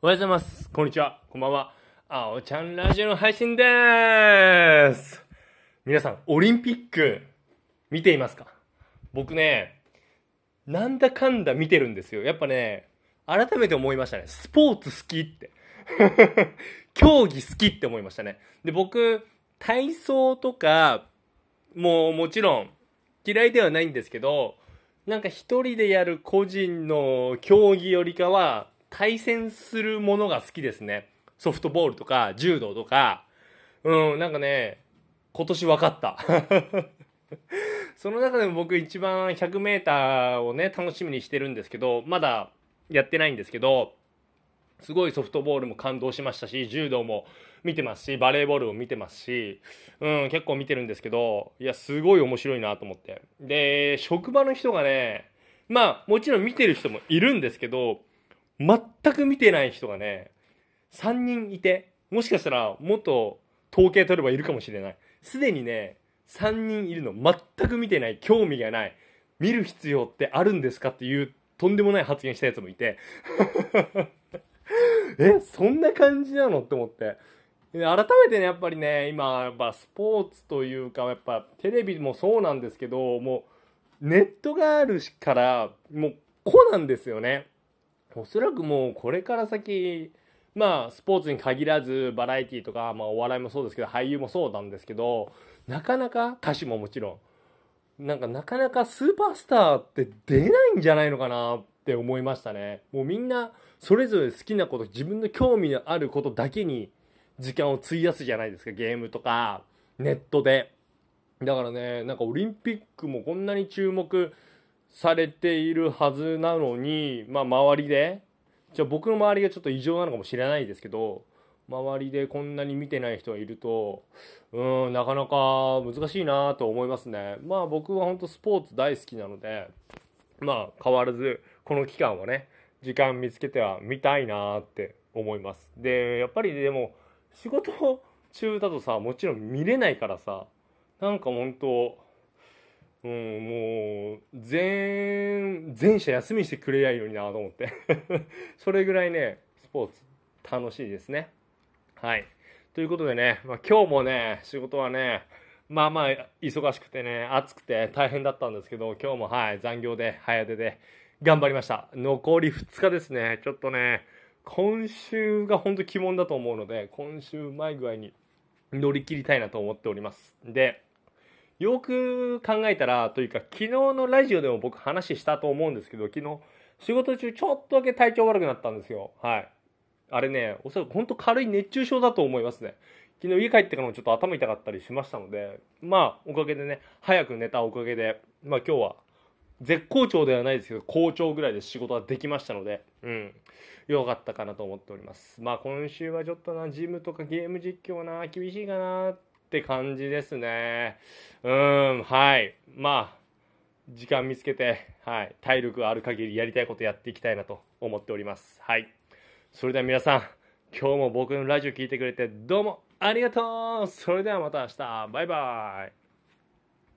おはようございます。こんにちは。こんばんは。あおちゃんラジオの配信でーす。皆さん、オリンピック、見ていますか？僕ね、なんだかんだ見てるんですよ。やっぱね、改めて思いましたね。スポーツ好きって。競技好きって思いましたね。で、僕、体操とか、もうもちろん嫌いではないんですけど、なんか一人でやる個人の競技よりかは、対戦するものが好きですね。ソフトボールとか、柔道とか。うん、なんかね、今年分かった。その中でも僕一番100メーターをね、楽しみにしてるんですけど、まだやってないんですけど、すごいソフトボールも感動しましたし、柔道も見てますし、バレーボールも見てますし、うん、結構見てるんですけど、いや、すごい面白いなと思って。で、職場の人がね、まあ、もちろん見てる人もいるんですけど、全く見てない人がね、3人いて、もしかしたらもっと統計取ればいるかもしれない。すでにね、3人いるの全く見てない、興味がない、見る必要ってあるんですかっていうとんでもない発言したやつもいて、え、そんな感じなのって思って。改めてね、やっぱりね、今、やっぱスポーツというか、やっぱテレビもそうなんですけど、もうネットがあるから、もうこうなんですよね。おそらくもうこれから先、まあスポーツに限らずバラエティとか、まあお笑いもそうですけど、俳優もそうなんですけど、なかなか歌手ももちろん、なんかなかなかスーパースターって出ないんじゃないのかなって思いましたね。もうみんなそれぞれ好きなこと、自分の興味のあることだけに時間を費やすじゃないですか。ゲームとか、ネットで。だからね、なんかオリンピックもこんなに注目されているはずなのに、まあ周りで、じゃあ僕の周りがちょっと異常なのかもしれないですけど、周りでこんなに見てない人がいると、うん、なかなか難しいなと思いますね。まあ僕は本当スポーツ大好きなので、まあ変わらずこの期間はね、時間見つけては見たいなって思います。で、やっぱりでも仕事中だとさ、もちろん見れないからさ、なんか本当、うん、もう、全、全社休みしてくれりゃいいのになと思って。それぐらいね、スポーツ楽しいですね。はい。ということでね、まあ、今日もね、仕事はね、まあまあ、忙しくてね、暑くて大変だったんですけど、今日もはい、残業で、早出で、頑張りました。残り2日ですね。ちょっとね、今週が本当鬼門だと思うので、今週うまい具合に乗り切りたいなと思っております。で、よく考えたら、というか、昨日のラジオでも僕話したと思うんですけど、昨日、仕事中ちょっとだけ体調悪くなったんですよ。はい。あれね、おそらく本当軽い熱中症だと思いますね。昨日家帰ってからもちょっと頭痛かったりしましたので、まあ、おかげでね、早く寝たおかげで、まあ今日は、絶好調ではないですけど、好調ぐらいで仕事ができましたので、うん。よかったかなと思っております。まあ今週はちょっとな、ジムとかゲーム実況な、厳しいかなって感じですね。うん、はい。まあ、時間見つけて、はい。体力ある限りやりたいことやっていきたいなと思っております。はい。それでは皆さん、今日も僕のラジオ聞いてくれてどうもありがとうそれではまた明日、バイバイ